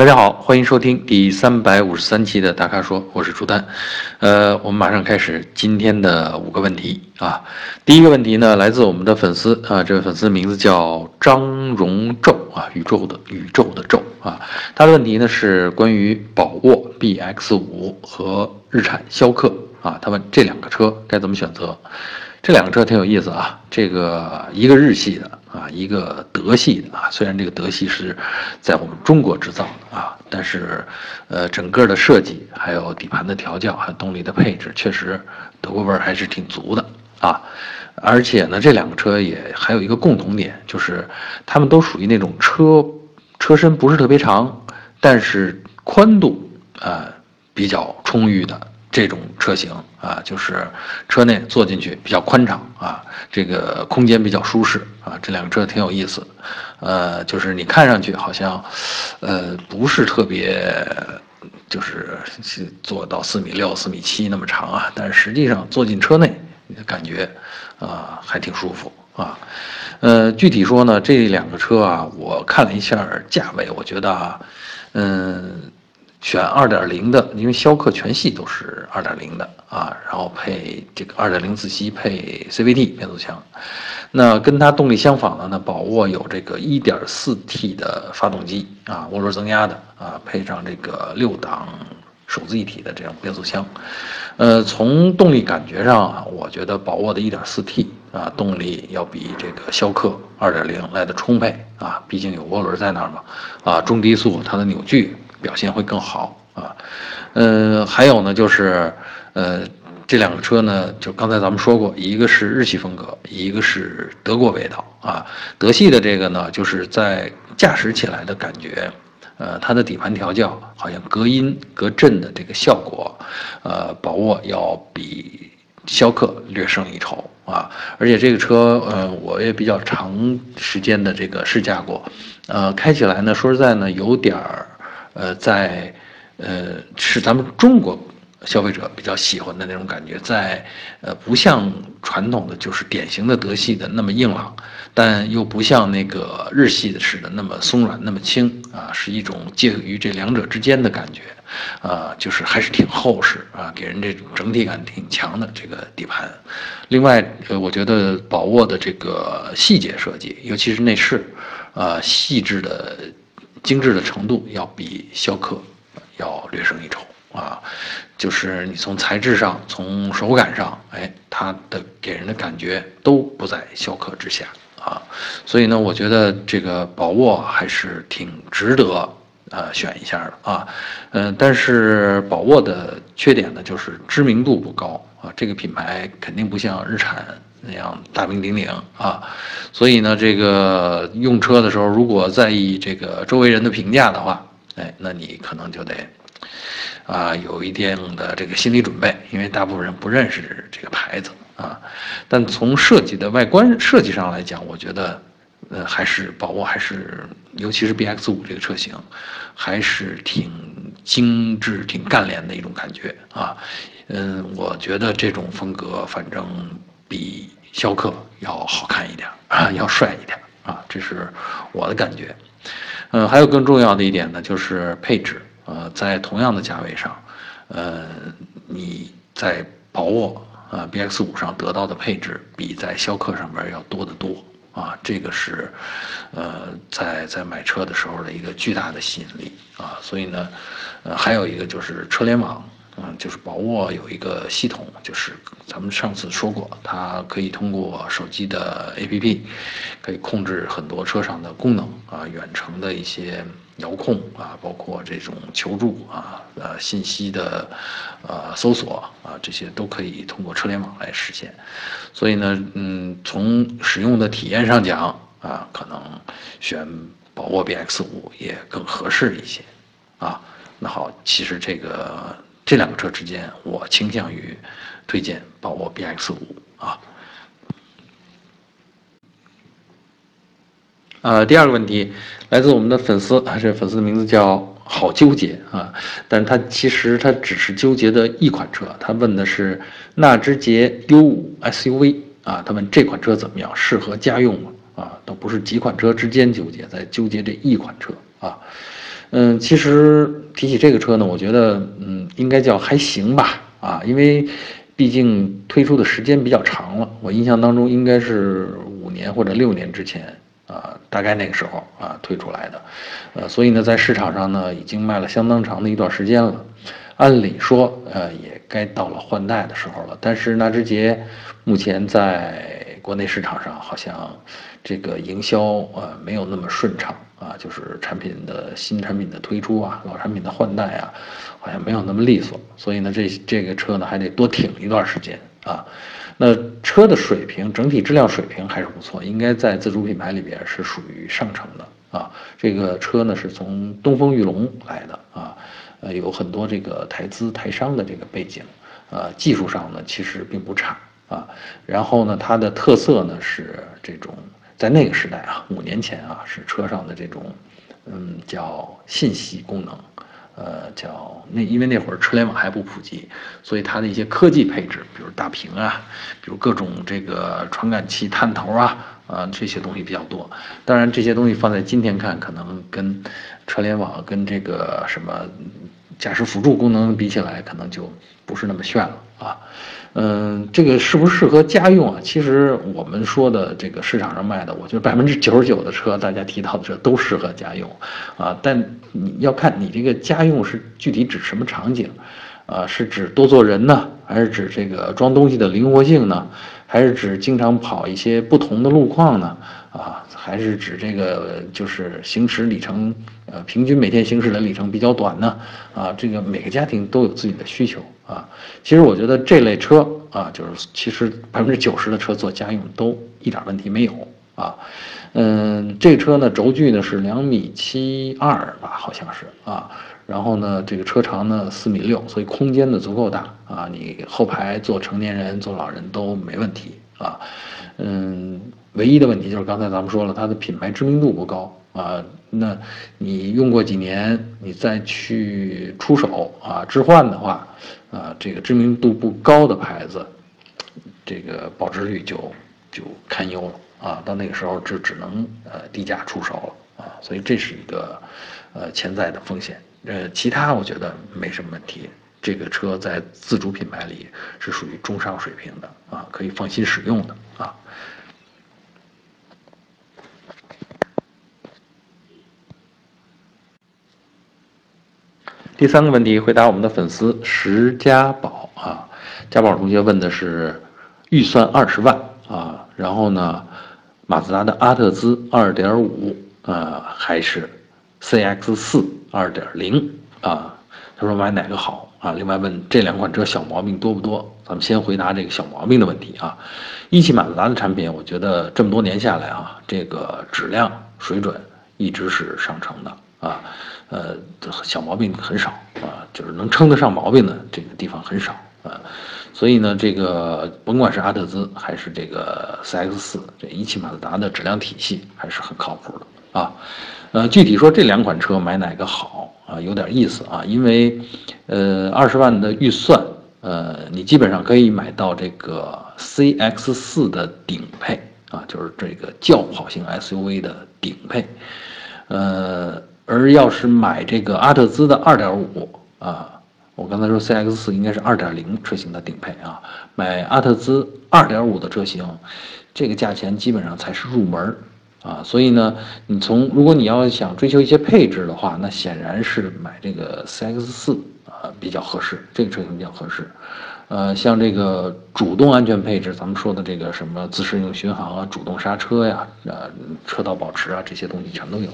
大家好，欢迎收听第三百五十三期的大咖说，我是朱丹。呃，我们马上开始今天的五个问题啊。第一个问题呢，来自我们的粉丝啊，这位粉丝名字叫张荣宙啊，宇宙的宇宙的宙啊。他的问题呢是关于宝沃 BX 五和日产逍客啊，他问这两个车该怎么选择？这两个车挺有意思啊，这个一个日系的啊，一个德系的啊。虽然这个德系是在我们中国制造的啊，但是呃，整个的设计、还有底盘的调教、还有动力的配置，确实德国味儿还是挺足的啊。而且呢，这两个车也还有一个共同点，就是它们都属于那种车车身不是特别长，但是宽度啊比较充裕的。这种车型啊，就是车内坐进去比较宽敞啊，这个空间比较舒适啊，这两个车挺有意思，呃，就是你看上去好像，呃，不是特别，就是坐到四米六、四米七那么长啊，但是实际上坐进车内，你的感觉啊还挺舒服啊，呃，具体说呢，这两个车啊，我看了一下价位，我觉得啊，嗯。选二点零的，因为逍客全系都是二点零的啊，然后配这个二点零自吸配 CVT 变速箱。那跟它动力相仿的呢，宝沃有这个一点四 T 的发动机啊，涡轮增压的啊，配上这个六档手自一体的这种变速箱。呃，从动力感觉上啊，我觉得宝沃的一点四 T 啊，动力要比这个逍客二点零来的充沛啊，毕竟有涡轮在那儿嘛啊，中低速它的扭矩。表现会更好啊，呃，还有呢，就是，呃，这两个车呢，就刚才咱们说过，一个是日系风格，一个是德国味道啊。德系的这个呢，就是在驾驶起来的感觉，呃，它的底盘调教好像隔音隔震的这个效果，呃，宝沃要比逍客略胜一筹啊。而且这个车，呃，我也比较长时间的这个试驾过，呃，开起来呢，说实在呢，有点儿。呃，在，呃，是咱们中国消费者比较喜欢的那种感觉，在，呃，不像传统的就是典型的德系的那么硬朗，但又不像那个日系的似的那么松软那么轻啊，是一种介于这两者之间的感觉，啊，就是还是挺厚实啊，给人这种整体感挺强的这个底盘。另外，呃，我觉得宝沃的这个细节设计，尤其是内饰，啊，细致的。精致的程度要比逍客要略胜一筹啊，就是你从材质上、从手感上，哎，它的给人的感觉都不在逍客之下啊，所以呢，我觉得这个宝沃还是挺值得呃选一下的啊，嗯，但是宝沃的缺点呢，就是知名度不高啊，这个品牌肯定不像日产。那样大名鼎鼎啊，所以呢，这个用车的时候，如果在意这个周围人的评价的话，哎，那你可能就得啊有一定的这个心理准备，因为大部分人不认识这个牌子啊。但从设计的外观设计上来讲，我觉得呃还是宝沃还是，尤其是 B X 五这个车型，还是挺精致、挺干练的一种感觉啊。嗯，我觉得这种风格反正。比逍客要好看一点啊，要帅一点啊，这是我的感觉。嗯，还有更重要的一点呢，就是配置。呃，在同样的价位上，呃，你在宝沃啊 BX 五上得到的配置，比在逍客上边要多得多啊。这个是呃，在在买车的时候的一个巨大的吸引力啊。所以呢，呃，还有一个就是车联网。嗯，就是宝沃有一个系统，就是咱们上次说过，它可以通过手机的 APP，可以控制很多车上的功能啊，远程的一些遥控啊，包括这种求助啊，呃，信息的呃搜索啊，这些都可以通过车联网来实现。所以呢，嗯，从使用的体验上讲啊，可能选宝沃 BX 五也更合适一些啊。那好，其实这个。这两个车之间，我倾向于推荐宝沃 BX 五啊。呃，第二个问题来自我们的粉丝，这粉丝的名字叫好纠结啊，但他其实他只是纠结的一款车，他问的是纳智捷 U5 SUV 啊，他问这款车怎么样，适合家用吗？啊，都不是几款车之间纠结，在纠结这一款车啊。嗯，其实提起这个车呢，我觉得嗯，应该叫还行吧啊，因为毕竟推出的时间比较长了，我印象当中应该是五年或者六年之前啊，大概那个时候啊推出来的，呃，所以呢，在市场上呢已经卖了相当长的一段时间了，按理说呃也该到了换代的时候了，但是纳智捷目前在国内市场上好像这个营销呃没有那么顺畅。啊，就是产品的新产品的推出啊，老产品的换代啊，好像没有那么利索，所以呢，这这个车呢还得多挺一段时间啊。那车的水平，整体质量水平还是不错，应该在自主品牌里边是属于上乘的啊。这个车呢是从东风裕隆来的啊，呃，有很多这个台资台商的这个背景，呃，技术上呢其实并不差啊。然后呢，它的特色呢是这种。在那个时代啊，五年前啊，是车上的这种，嗯，叫信息功能，呃，叫那因为那会儿车联网还不普及，所以它的一些科技配置，比如大屏啊，比如各种这个传感器探头啊，啊，这些东西比较多。当然，这些东西放在今天看，可能跟车联网跟这个什么驾驶辅助功能比起来，可能就不是那么炫了啊。嗯，这个适不适合家用啊？其实我们说的这个市场上卖的，我觉得百分之九十九的车，大家提到的车都适合家用，啊，但你要看你这个家用是具体指什么场景，啊，是指多坐人呢，还是指这个装东西的灵活性呢，还是指经常跑一些不同的路况呢？啊，还是指这个就是行驶里程，呃，平均每天行驶的里程比较短呢？啊，这个每个家庭都有自己的需求啊。其实我觉得这类车啊，就是其实百分之九十的车做家用都一点问题没有啊。嗯，这车呢轴距呢是两米七二吧，好像是啊。然后呢，这个车长呢四米六，所以空间呢足够大啊。你后排坐成年人、坐老人都没问题啊。嗯。唯一的问题就是刚才咱们说了，它的品牌知名度不高啊。那你用过几年，你再去出手啊置换的话，啊，这个知名度不高的牌子，这个保值率就就堪忧了啊。到那个时候就只能呃低价出手了啊。所以这是一个呃潜在的风险。呃，其他我觉得没什么问题。这个车在自主品牌里是属于中上水平的啊，可以放心使用的啊。第三个问题，回答我们的粉丝石家宝啊，家宝同学问的是预算二十万啊，然后呢，马自达的阿特兹二点五啊，还是 CX 四二点零啊？他说买哪个好啊？另外问这两款车小毛病多不多？咱们先回答这个小毛病的问题啊。一汽马自达的产品，我觉得这么多年下来啊，这个质量水准一直是上乘的啊。呃，小毛病很少啊，就是能称得上毛病的这个地方很少啊，所以呢，这个甭管是阿特兹还是这个 CX 四，这一汽马自达的质量体系还是很靠谱的啊。呃，具体说这两款车买哪个好啊，有点意思啊，因为呃二十万的预算，呃，你基本上可以买到这个 CX 四的顶配啊，就是这个轿跑型 SUV 的顶配，呃。而要是买这个阿特兹的二点五啊，我刚才说 C X 四应该是二点零车型的顶配啊，买阿特兹二点五的车型，这个价钱基本上才是入门啊。所以呢，你从如果你要想追求一些配置的话，那显然是买这个 C X 四啊比较合适，这个车型比较合适。呃，像这个主动安全配置，咱们说的这个什么自适应巡航啊、主动刹车呀、呃车道保持啊这些东西全都有。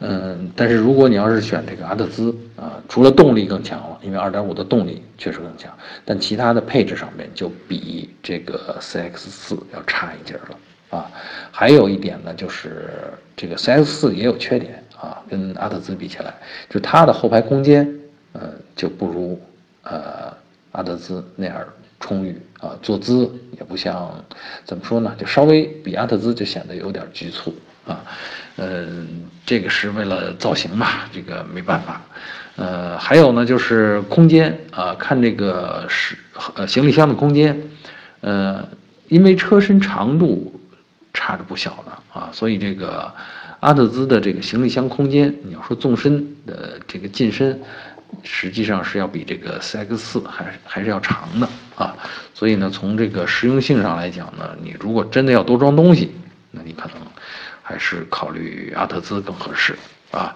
嗯，但是如果你要是选这个阿特兹啊，除了动力更强了，因为二点五的动力确实更强，但其他的配置上面就比这个 CX 四要差一截了啊。还有一点呢，就是这个 CX 四也有缺点啊，跟阿特兹比起来，就它的后排空间，呃，就不如呃阿特兹那样充裕啊，坐姿也不像怎么说呢，就稍微比阿特兹就显得有点局促。啊，嗯，这个是为了造型嘛，这个没办法。呃，还有呢，就是空间啊，看这个是呃行李箱的空间，呃，因为车身长度差着不小呢啊，所以这个阿特兹的这个行李箱空间，你要说纵深的这个进深，实际上是要比这个 CX4 还还是要长的啊。所以呢，从这个实用性上来讲呢，你如果真的要多装东西，那你可能还是考虑阿特兹更合适啊。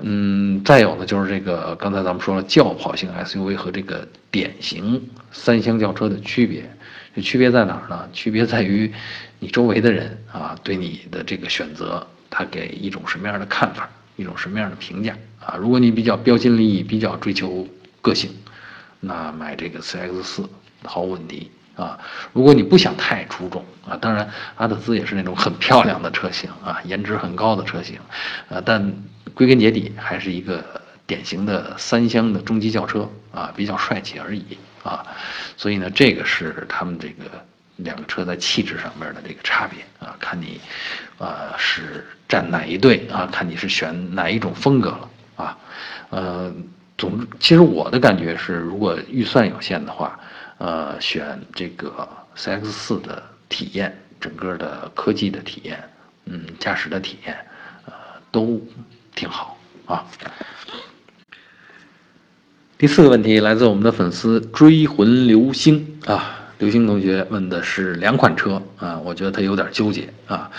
嗯，再有呢，就是这个刚才咱们说了轿跑型 SUV 和这个典型三厢轿车的区别，这区别在哪儿呢？区别在于你周围的人啊，对你的这个选择，他给一种什么样的看法，一种什么样的评价啊？如果你比较标新立异，比较追求个性，那买这个 CX 四毫无问题啊。如果你不想太出众啊，当然阿特兹也是那种很漂亮的车型啊，颜值很高的车型，呃，但。归根结底还是一个典型的三厢的中级轿车啊，比较帅气而已啊，所以呢，这个是他们这个两个车在气质上面的这个差别啊，看你啊是站哪一队啊，看你是选哪一种风格了啊，呃，总之，其实我的感觉是，如果预算有限的话，呃，选这个 CX 四的体验，整个的科技的体验，嗯，驾驶的体验，呃，都。挺好啊。第四个问题来自我们的粉丝追魂流星啊，流星同学问的是两款车啊，我觉得他有点纠结啊。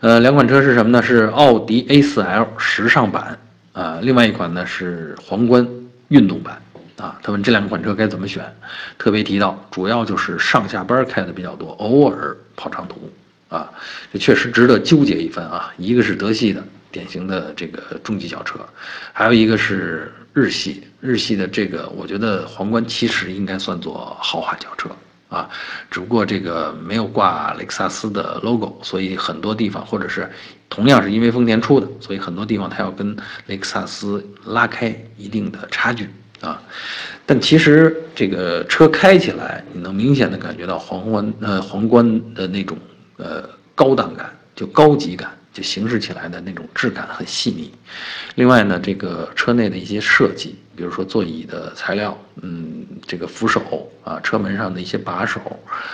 呃，两款车是什么呢？是奥迪 A4L 时尚版啊，另外一款呢是皇冠运动版啊。他问这两款车该怎么选，特别提到主要就是上下班开的比较多，偶尔跑长途啊，这确实值得纠结一番啊。一个是德系的。典型的这个中级轿车，还有一个是日系，日系的这个，我觉得皇冠其实应该算作豪华轿车啊，只不过这个没有挂雷克萨斯的 logo，所以很多地方或者是同样是因为丰田出的，所以很多地方它要跟雷克萨斯拉开一定的差距啊。但其实这个车开起来，你能明显的感觉到皇冠呃皇冠的那种呃高档感，就高级感。就行驶起来的那种质感很细腻，另外呢，这个车内的一些设计，比如说座椅的材料，嗯，这个扶手啊，车门上的一些把手，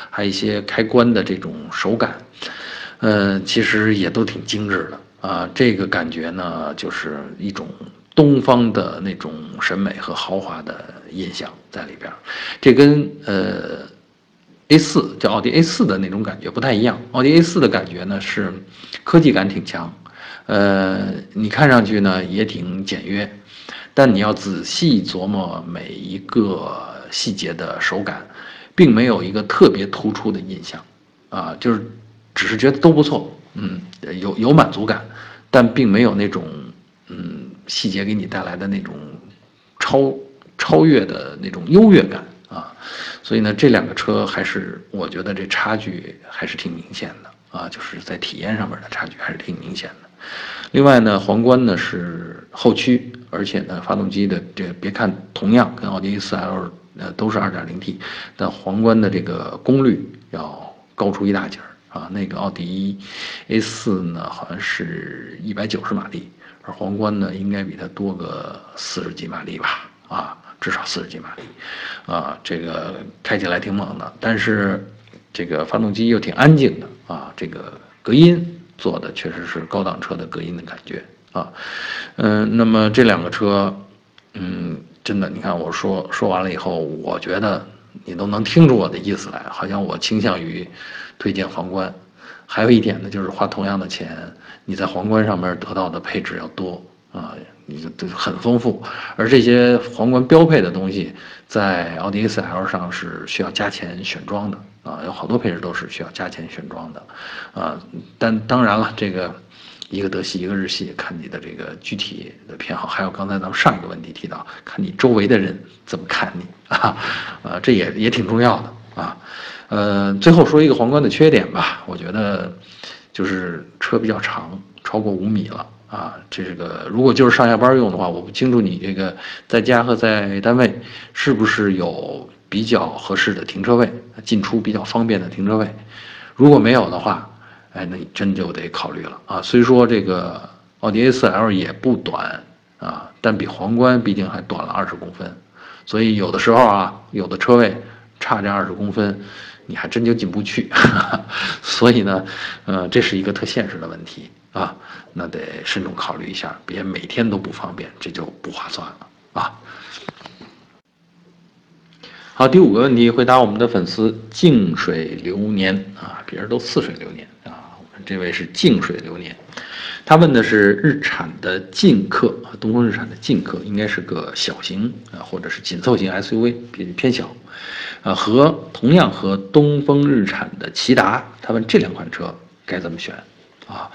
还有一些开关的这种手感，嗯，其实也都挺精致的啊。这个感觉呢，就是一种东方的那种审美和豪华的印象在里边，这跟呃。A 四叫奥迪 A 四的那种感觉不太一样，奥迪 A 四的感觉呢是科技感挺强，呃，你看上去呢也挺简约，但你要仔细琢磨每一个细节的手感，并没有一个特别突出的印象，啊，就是只是觉得都不错，嗯，有有满足感，但并没有那种嗯细节给你带来的那种超超越的那种优越感。啊，所以呢，这两个车还是我觉得这差距还是挺明显的啊，就是在体验上面的差距还是挺明显的。另外呢，皇冠呢是后驱，而且呢，发动机的这别看同样跟奥迪 A4L 呃都是 2.0T，但皇冠的这个功率要高出一大截儿啊。那个奥迪 A4 呢好像是一百九十马力，而皇冠呢应该比它多个四十几马力吧啊。至少四十几马力，啊，这个开起来挺猛的，但是这个发动机又挺安静的啊，这个隔音做的确实是高档车的隔音的感觉啊，嗯，那么这两个车，嗯，真的，你看我说说完了以后，我觉得你都能听出我的意思来，好像我倾向于推荐皇冠，还有一点呢，就是花同样的钱，你在皇冠上面得到的配置要多。啊，你都很丰富，而这些皇冠标配的东西，在奥迪 A4L 上是需要加钱选装的啊，有好多配置都是需要加钱选装的，啊，但当然了，这个一个德系一个日系，看你的这个具体的偏好，还有刚才咱们上一个问题提到，看你周围的人怎么看你啊，啊，这也也挺重要的啊，呃，最后说一个皇冠的缺点吧，我觉得就是车比较长，超过五米了。啊，这个如果就是上下班用的话，我不清楚你这个在家和在单位是不是有比较合适的停车位，进出比较方便的停车位。如果没有的话，哎，那你真就得考虑了啊。虽说这个奥迪 A4L 也不短啊，但比皇冠毕竟还短了二十公分，所以有的时候啊，有的车位差这二十公分，你还真就进不去。所以呢，呃，这是一个特现实的问题。啊，那得慎重考虑一下，别每天都不方便，这就不划算了啊。好，第五个问题回答我们的粉丝静水流年啊，别人都似水流年啊，我们这位是静水流年，他问的是日产的劲客啊，东风日产的劲客应该是个小型啊，或者是紧凑型 SUV，偏偏小，啊，和同样和东风日产的骐达，他问这两款车该怎么选啊，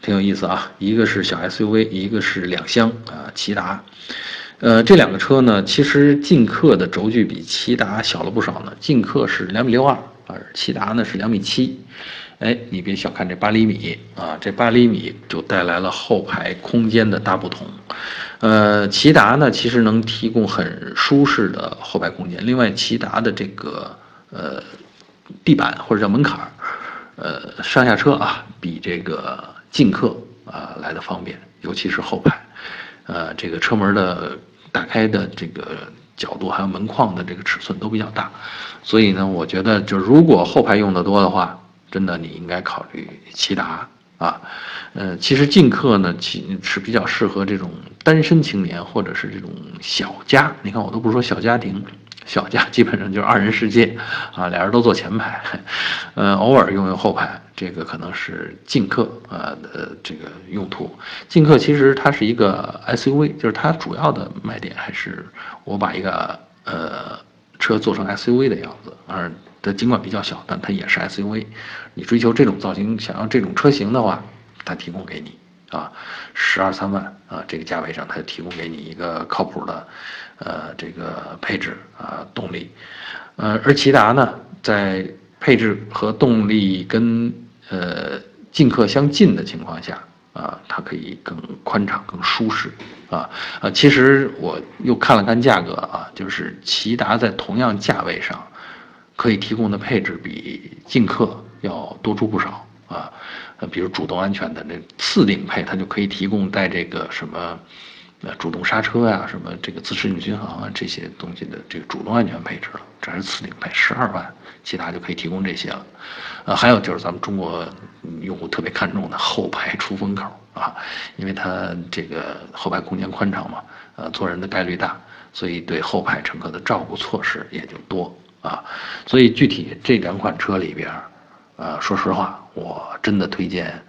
挺有意思啊，一个是小 SUV，一个是两厢啊，骐达。呃，这两个车呢，其实劲客的轴距比骐达小了不少呢。劲客是两米六二，而骐达呢是两米七。哎，你别小看这八厘米啊，这八厘米就带来了后排空间的大不同。呃，骐达呢其实能提供很舒适的后排空间。另外，骐达的这个呃地板或者叫门槛儿，呃上下车啊比这个劲客啊来的方便，尤其是后排。呃，这个车门的。打开的这个角度，还有门框的这个尺寸都比较大，所以呢，我觉得就如果后排用的多的话，真的你应该考虑骐达啊。呃，其实劲客呢，其是比较适合这种单身青年或者是这种小家。你看，我都不说小家庭。小家基本上就是二人世界，啊，俩人都坐前排，呃，偶尔用用后排，这个可能是劲客啊的这个用途。劲客其实它是一个 SUV，就是它主要的卖点还是我把一个呃车做成 SUV 的样子，而它尽管比较小，但它也是 SUV。你追求这种造型，想要这种车型的话，它提供给你啊，十二三万啊这个价位上，它提供给你一个靠谱的。呃，这个配置啊，动力，呃，而骐达呢，在配置和动力跟呃劲客相近的情况下啊，它可以更宽敞、更舒适啊啊。其实我又看了看价格啊，就是骐达在同样价位上，可以提供的配置比劲客要多出不少啊。呃，比如主动安全的那次顶配，它就可以提供带这个什么。呃主动刹车呀，什么这个自适应巡航啊，这些东西的这个主动安全配置了，这是次顶配，十二万，其他就可以提供这些了。呃，还有就是咱们中国用户特别看重的后排出风口啊，因为它这个后排空间宽敞嘛，呃，坐人的概率大，所以对后排乘客的照顾措施也就多啊。所以具体这两款车里边，呃，说实话，我真的推荐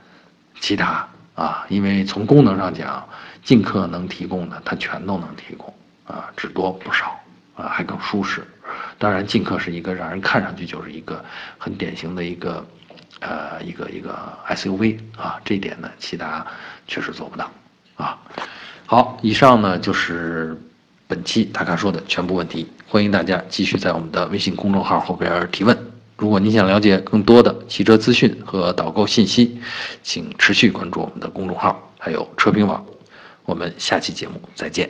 骐达啊，因为从功能上讲。劲客能提供的，它全都能提供啊，只多不少啊，还更舒适。当然，劲客是一个让人看上去就是一个很典型的一个，呃，一个一个 SUV 啊，这点呢，骐达确实做不到啊。好，以上呢就是本期大咖说的全部问题，欢迎大家继续在我们的微信公众号后边提问。如果您想了解更多的汽车资讯和导购信息，请持续关注我们的公众号，还有车评网。我们下期节目再见。